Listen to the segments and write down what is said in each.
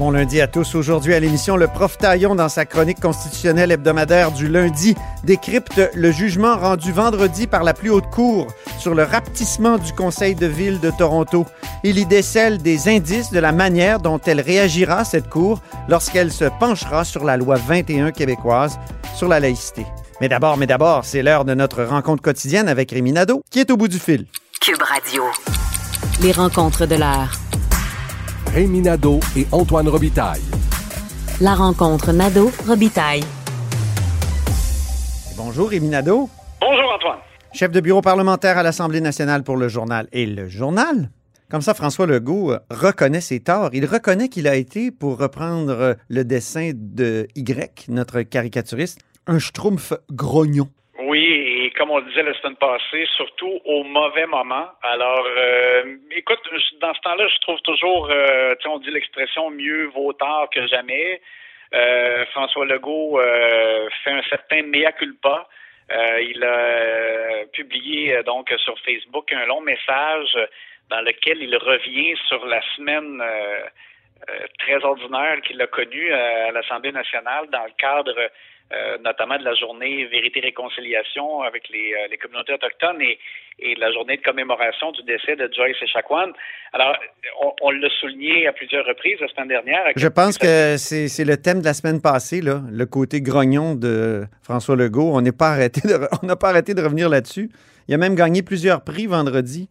Bon lundi à tous. Aujourd'hui à l'émission, le prof Taillon, dans sa chronique constitutionnelle hebdomadaire du lundi, décrypte le jugement rendu vendredi par la plus haute cour sur le rapetissement du Conseil de ville de Toronto. Il y décèle des indices de la manière dont elle réagira, cette cour, lorsqu'elle se penchera sur la loi 21 québécoise sur la laïcité. Mais d'abord, mais d'abord, c'est l'heure de notre rencontre quotidienne avec Rémi Nadeau, qui est au bout du fil. Cube Radio. Les rencontres de l'heure. Rémi Nadeau et Antoine Robitaille. La rencontre Nadeau-Robitaille. Bonjour Rémi Nadeau, Bonjour Antoine. chef de bureau parlementaire à l'Assemblée nationale pour le journal. Et le journal? Comme ça, François Legault euh, reconnaît ses torts. Il reconnaît qu'il a été, pour reprendre euh, le dessin de Y, notre caricaturiste, un schtroumpf grognon. Oui, on le disait la semaine passée, surtout au mauvais moment. Alors, euh, écoute, dans ce temps-là, je trouve toujours, euh, on dit l'expression mieux vaut tard que jamais. Euh, François Legault euh, fait un certain mea culpa. Il a publié donc sur Facebook un long message dans lequel il revient sur la semaine très ordinaire qu'il a connue à l'Assemblée nationale dans le cadre euh, notamment de la journée Vérité-Réconciliation avec les, euh, les communautés autochtones et, et la journée de commémoration du décès de Joyce Echaquan. Alors, on, on l'a souligné à plusieurs reprises la semaine dernière. Je pense que c'est le thème de la semaine passée, là, le côté grognon de François Legault. On n'est pas arrêté de, on n'a pas arrêté de revenir là-dessus. Il a même gagné plusieurs prix vendredi.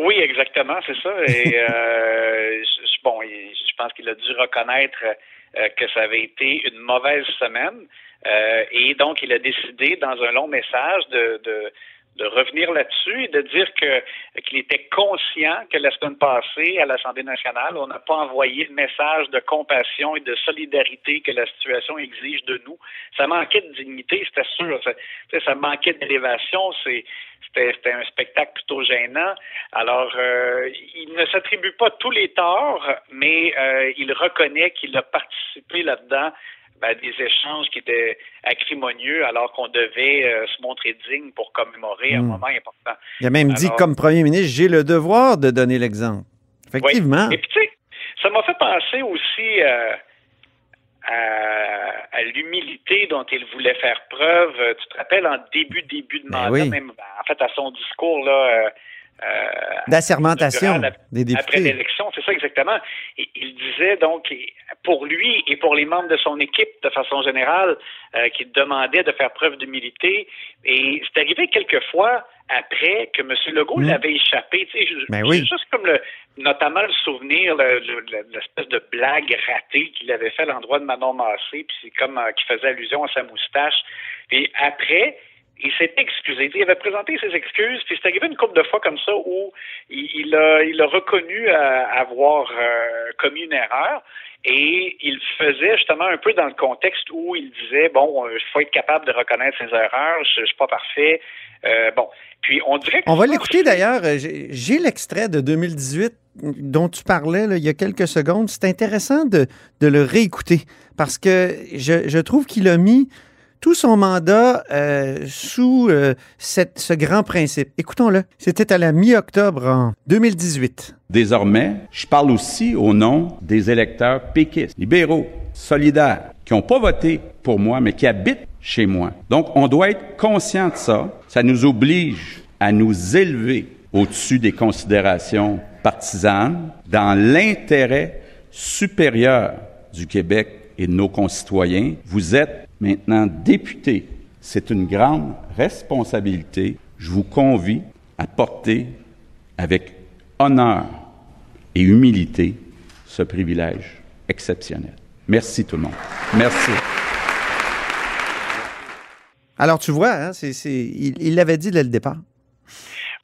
Oui, exactement, c'est ça. Et euh, je- bon, je pense qu'il a dû reconnaître euh, que ça avait été une mauvaise semaine. Euh, et donc, il a décidé, dans un long message, de, de, de revenir là-dessus et de dire que qu'il était conscient que la semaine passée, à l'Assemblée nationale, on n'a pas envoyé le message de compassion et de solidarité que la situation exige de nous. Ça manquait de dignité, c'était sûr. Ça, ça manquait d'élévation. C'est c'était c'était un spectacle plutôt gênant. Alors, euh, il ne s'attribue pas tous les torts, mais euh, il reconnaît qu'il a participé là-dedans ben, des échanges qui étaient acrimonieux alors qu'on devait euh, se montrer digne pour commémorer un Mm. moment important. Il a même dit, comme premier ministre, j'ai le devoir de donner l'exemple. Effectivement. Oui. Et puis, tu sais, ça m'a fait penser aussi euh, à, à l'humilité dont il voulait faire preuve. Tu te rappelles, en début, début de Ben mandat, oui. même en fait à son discours, là, euh, D'assermentation durant la- des après députés. l'élection, c'est ça exactement. Il disait donc, pour lui et pour les membres de son équipe de façon générale, euh, qu'il demandait de faire preuve d'humilité. Et c'est arrivé quelques fois après que M. Legault Mm. l'avait échappé. Tu sais, Ben oui. juste comme le, notamment le souvenir, le- le- le- l'espèce de blague ratée qu'il avait fait à l'endroit de Manon Massé, puis c'est comme euh, qui faisait allusion à sa moustache. Puis après, il s'est excusé. Il avait présenté ses excuses, puis c'est arrivé une couple de fois comme ça où il, il a, il a reconnu euh, avoir euh, commis une erreur. Et il faisait justement un peu dans le contexte où il disait bon, il faut être capable de reconnaître ses erreurs, je, je suis pas parfait. Euh, bon, puis on dirait que On va l'écouter d'ailleurs. Euh, J'ai j'ai l'extrait de 2018 dont tu parlais là, il y a quelques secondes. C'est intéressant de, de le réécouter parce que je, je trouve qu'il a mis tout son mandat euh, sous euh, ce grand principe. Écoutons-le. C'était à la mi-octobre en 2018. Désormais, je parle aussi au nom des électeurs péquistes, libéraux, solidaires, qui n'ont pas voté pour moi, mais qui habitent chez moi. Donc, on doit être conscient de ça. Ça nous oblige à nous élever au-dessus des considérations partisanes dans l'intérêt supérieur du Québec et de nos concitoyens. Vous êtes maintenant député. C'est une grande responsabilité. Je vous convie à porter avec honneur et humilité ce privilège exceptionnel. Merci tout le monde. Merci. Alors tu vois, hein, c'est- c'est- il il l'avait dit dès le départ.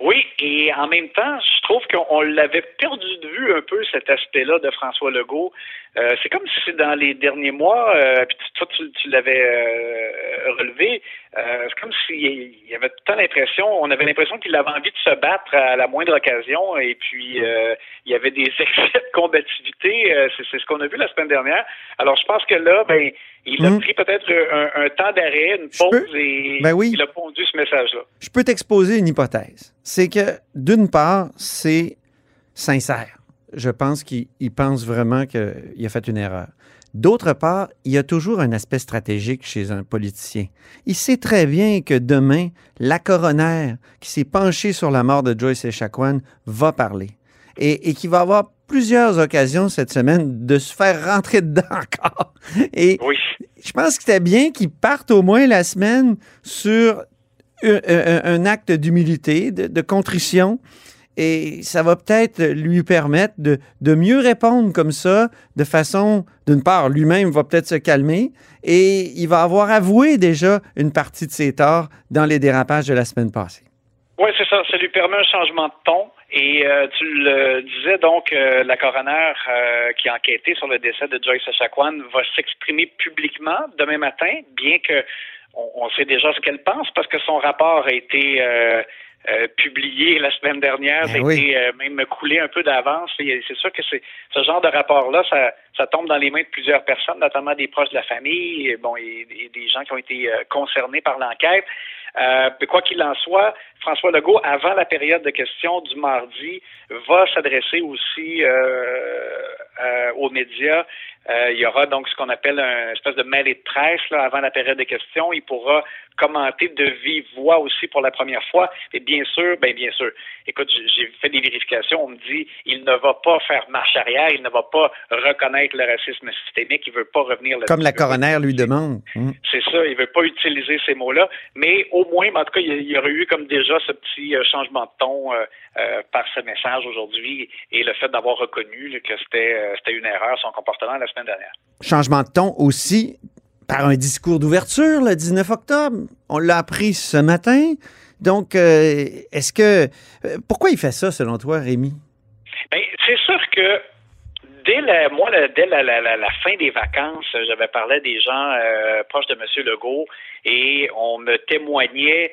Oui, et en même temps, je je trouve qu'on l'avait perdu de vue un peu cet aspect-là de François Legault. Euh, c'est comme si dans les derniers mois, euh, puis toi tu, tu l'avais euh, relevé, euh, c'est comme s'il y avait tout le temps l'impression, on avait l'impression qu'il avait envie de se battre à la moindre occasion, et puis il y avait des excès de combativité. c'est, c'est ce qu'on a vu la semaine dernière. Alors je pense que là, ben, il a Mhm. pris peut-être un, un temps d'arrêt, une pause, et Ben oui. il a pondu ce message-là. Je peux t'exposer une hypothèse. C'est que, d'une part, c'est sincère. Je pense qu'il il pense vraiment qu'il a fait une erreur. D'autre part, il y a toujours un aspect stratégique chez un politicien. Il sait très bien que demain, la coroner qui s'est penchée sur la mort de Joyce Echaquan va parler. Et, et qu'il va avoir plusieurs occasions cette semaine de se faire rentrer dedans encore. Et Oui. je pense que c'était bien qu'il parte au moins la semaine sur un, un- un acte d'humilité, de, de contrition. Et ça va peut-être lui permettre de, de mieux répondre comme ça, de façon, d'une part, lui-même va peut-être se calmer et il va avoir avoué déjà une partie de ses torts dans les dérapages de la semaine passée. Oui, c'est ça. Ça lui permet un changement de ton. Et euh, tu le disais donc, euh, la coroner euh, qui a enquêté sur le décès de Joyce Echaquan va s'exprimer publiquement demain matin, bien que on, on sait déjà ce qu'elle pense parce que son rapport a été euh, euh, publié la semaine dernière, Ben ça a oui. été euh, même coulé un peu d'avance. Et C'est sûr que c'est ce genre de rapport-là, ça, ça tombe dans les mains de plusieurs personnes, notamment des proches de la famille, et, bon, et, et des gens qui ont été euh, concernés par l'enquête. Euh, quoi qu'il en soit, François Legault, avant la période de questions du mardi, va s'adresser aussi euh, euh, aux médias. Euh, il y aura donc ce qu'on appelle un espèce de mêlée de presse là, avant la période de questions. Il pourra commenter de vive voix aussi pour la première fois. Et bien sûr, ben bien sûr, écoute, j'ai fait des vérifications. On me dit il ne va pas faire marche arrière, il ne va pas reconnaître le racisme systémique, il veut pas revenir là Comme la coroner lui demande. Hum. c'est ça, il veut pas utiliser ces mots-là, mais au moins, en tout cas, il y a- il y aurait eu comme déjà ce petit euh, changement de ton euh, euh, par ce message aujourd'hui et le fait d'avoir reconnu là, que c'était euh, c'était une erreur son comportement la semaine dernière. Changement de ton aussi par un discours d'ouverture le 19 octobre. On l'a appris ce matin. Donc, euh, est-ce que... euh, pourquoi il fait ça, selon toi, Rémi? Ben, c'est sûr que dès la, moi, la- dès la, la- la- fin des vacances, j'avais parlé à des gens euh, proches de M. Legault et on me témoignait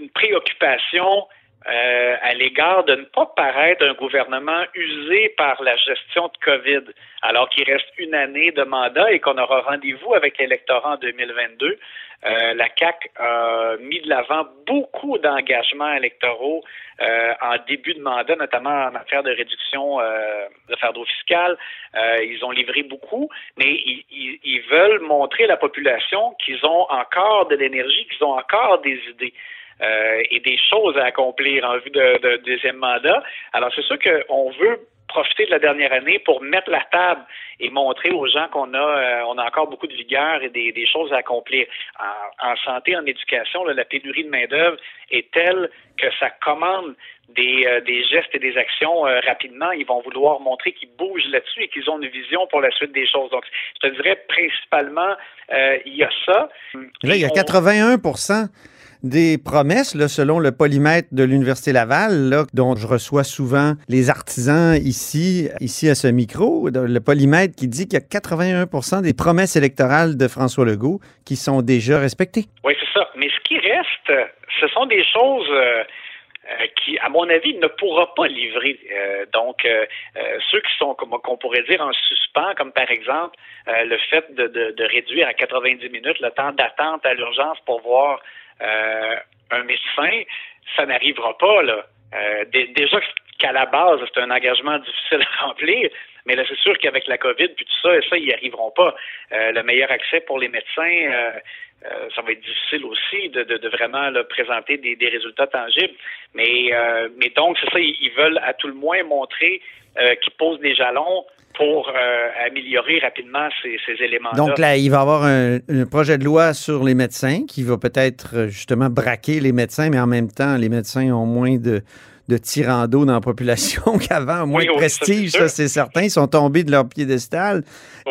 une préoccupation euh, à l'égard de ne pas paraître un gouvernement usé par la gestion de COVID, alors qu'il reste une année de mandat et qu'on aura rendez-vous avec l'électorat en 2022. Euh, la CAC a mis de l'avant beaucoup d'engagements électoraux euh, en début de mandat, notamment en matière de réduction euh, de fardeau fiscal. Euh, ils ont livré beaucoup, mais ils, ils- ils veulent montrer à la population qu'ils ont encore de l'énergie, qu'ils ont encore des idées. Euh, et des choses à accomplir en vue de, de deuxième mandat. Alors c'est sûr qu'on veut profiter de la dernière année pour mettre la table et montrer aux gens qu'on a euh, on a encore beaucoup de vigueur et des, des choses à accomplir. En, en santé, en éducation, là, la pénurie de main-d'œuvre est telle que ça commande des, euh, des gestes et des actions euh, rapidement. Ils vont vouloir montrer qu'ils bougent là-dessus et qu'ils ont une vision pour la suite des choses. Donc, je te dirais principalement, il y a ça. Là, il y a Et on- 81 des promesses, selon le polymètre de l'Université Laval, dont je reçois souvent les artisans ici, ici à ce micro, le polymètre qui dit qu'il y a 81% des promesses électorales de François Legault qui sont déjà respectées. Oui, c'est ça. Mais ce qui reste, ce sont des choses euh, euh, qui, à mon avis, ne pourra pas livrer. Euh, donc, ceux qui sont, comme qu'on pourrait dire, en suspens, comme par exemple le fait de, de- réduire à 90 minutes le temps d'attente à l'urgence pour voir un médecin, ça n'arrivera pas, là. Euh, dé- déjà qu'à la base, c'est un engagement difficile à remplir, mais là, c'est sûr qu'avec la COVID puis tout ça, ça, ils n'y arriveront pas. Euh, le meilleur accès pour les médecins, euh, euh, ça va être difficile aussi de, vraiment là, présenter des, résultats tangibles. Mais, euh, donc, c'est ça, ils veulent à tout le moins montrer euh, qu'ils posent des jalons pour euh, améliorer rapidement ces, ces éléments-là. Donc là, il va y avoir un, un projet de loi sur les médecins qui va peut-être euh, justement braquer les médecins, mais en même temps, les médecins ont moins de, de tirando dans la population qu'avant, moins Oui, de prestige, ça, c'est ça c'est certain. Ils sont tombés de leur piédestal.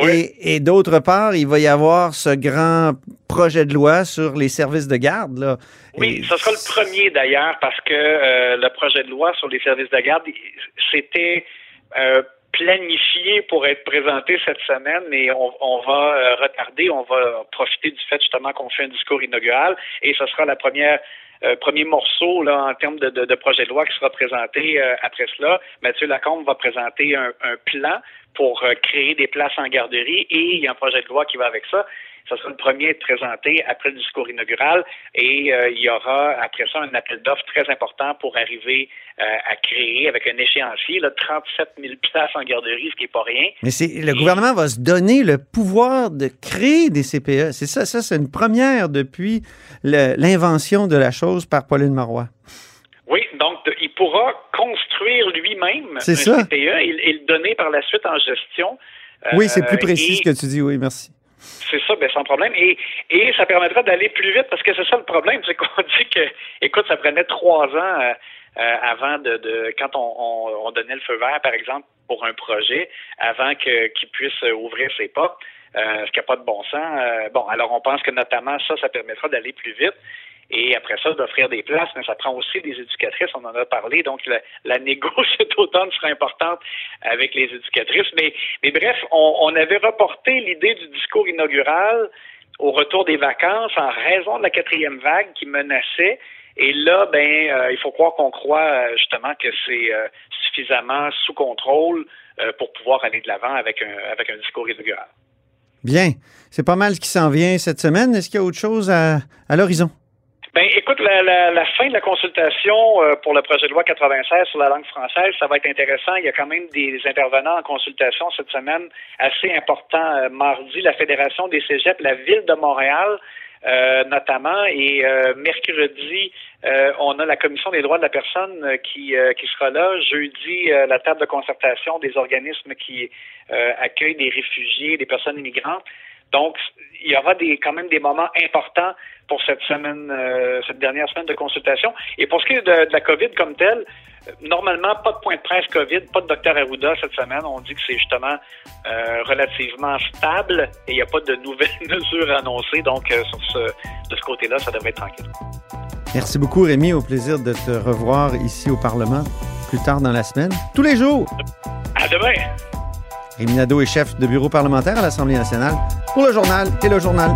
Oui. Et, et d'autre part, il va y avoir ce grand projet de loi sur les services de garde. Là. Oui, Et- ce sera le premier d'ailleurs parce que euh, le projet de loi sur les services de garde, c'était euh, planifié pour être présenté cette semaine, mais on, on va euh, retarder, on va profiter du fait justement qu'on fait un discours inaugural et ce sera la première euh, premier morceau là, en termes de, de, de projet de loi qui sera présenté euh, après cela. Mathieu Lacombe va présenter un, un plan pour euh, créer des places en garderie et il y a un projet de loi qui va avec ça. Ça sera le premier à être présenté après le discours inaugural et euh, il y aura après ça un appel d'offres très important pour arriver euh, à créer avec un échéancier là, 37 000 places en garderie, ce qui n'est pas rien. Mais c'est le gouvernement va se donner le pouvoir de créer des CPE. C'est ça, ça c'est une première depuis le- l'invention de la chose par Pauline Marois. Oui, donc de- il pourra construire lui-même un ça. CPE et, et le donner par la suite en gestion. Oui, c'est Euh, plus précis et- ce que tu dis. Oui, merci. C'est ça, ben sans problème. Et, et ça permettra d'aller plus vite parce que c'est ça le problème, c'est qu'on dit que, écoute, ça prenait trois ans euh, euh, avant de, de quand on, on, on donnait le feu vert, par exemple, pour un projet, avant que qu'il puisse ouvrir ses portes, ce qui n'a pas de bon sens. Euh, bon, alors on pense que notamment ça, ça permettra d'aller plus vite. Et après ça, d'offrir des places, mais ça prend aussi des éducatrices, on en a parlé. Donc, la, la négo cet automne sera importante avec les éducatrices. Mais, mais bref, on, on avait reporté l'idée du discours inaugural au retour des vacances en raison de la quatrième vague qui menaçait. Et là, ben, euh, il faut croire qu'on croit euh, justement que c'est euh, suffisamment sous contrôle euh, pour pouvoir aller de l'avant avec un, avec un discours inaugural. Bien. C'est pas mal ce qui s'en vient cette semaine. Est-ce qu'il y a autre chose à, à l'horizon? Ben, écoute, la, fin de la consultation euh, pour le projet de loi 96 sur la langue française, ça va être intéressant. Il y a quand même des intervenants en consultation cette semaine assez importants. Euh, mardi, la Fédération des cégeps, la ville de Montréal, euh, notamment, et euh, mercredi, euh, on a la Commission des droits de la personne euh, qui, euh, qui sera là. Jeudi, euh, la table de concertation des organismes qui accueillent des réfugiés, des personnes immigrantes. Donc, il y aura des, quand même des moments importants pour cette semaine, euh, cette dernière semaine de consultation. Et pour ce qui est de, de la COVID comme telle, euh, normalement, pas de point de presse COVID, pas de docteur Arruda cette semaine. On dit que c'est justement euh, relativement stable et il n'y a pas de nouvelles mesures annoncées. Donc, euh, sur ce, de ce côté-là, ça devrait être tranquille. Merci beaucoup, Rémi. Au plaisir de te revoir ici au Parlement plus tard dans la semaine. Tous les jours. À demain! Rémi Nadeau est chef de bureau parlementaire à l'Assemblée nationale pour le journal et le journal.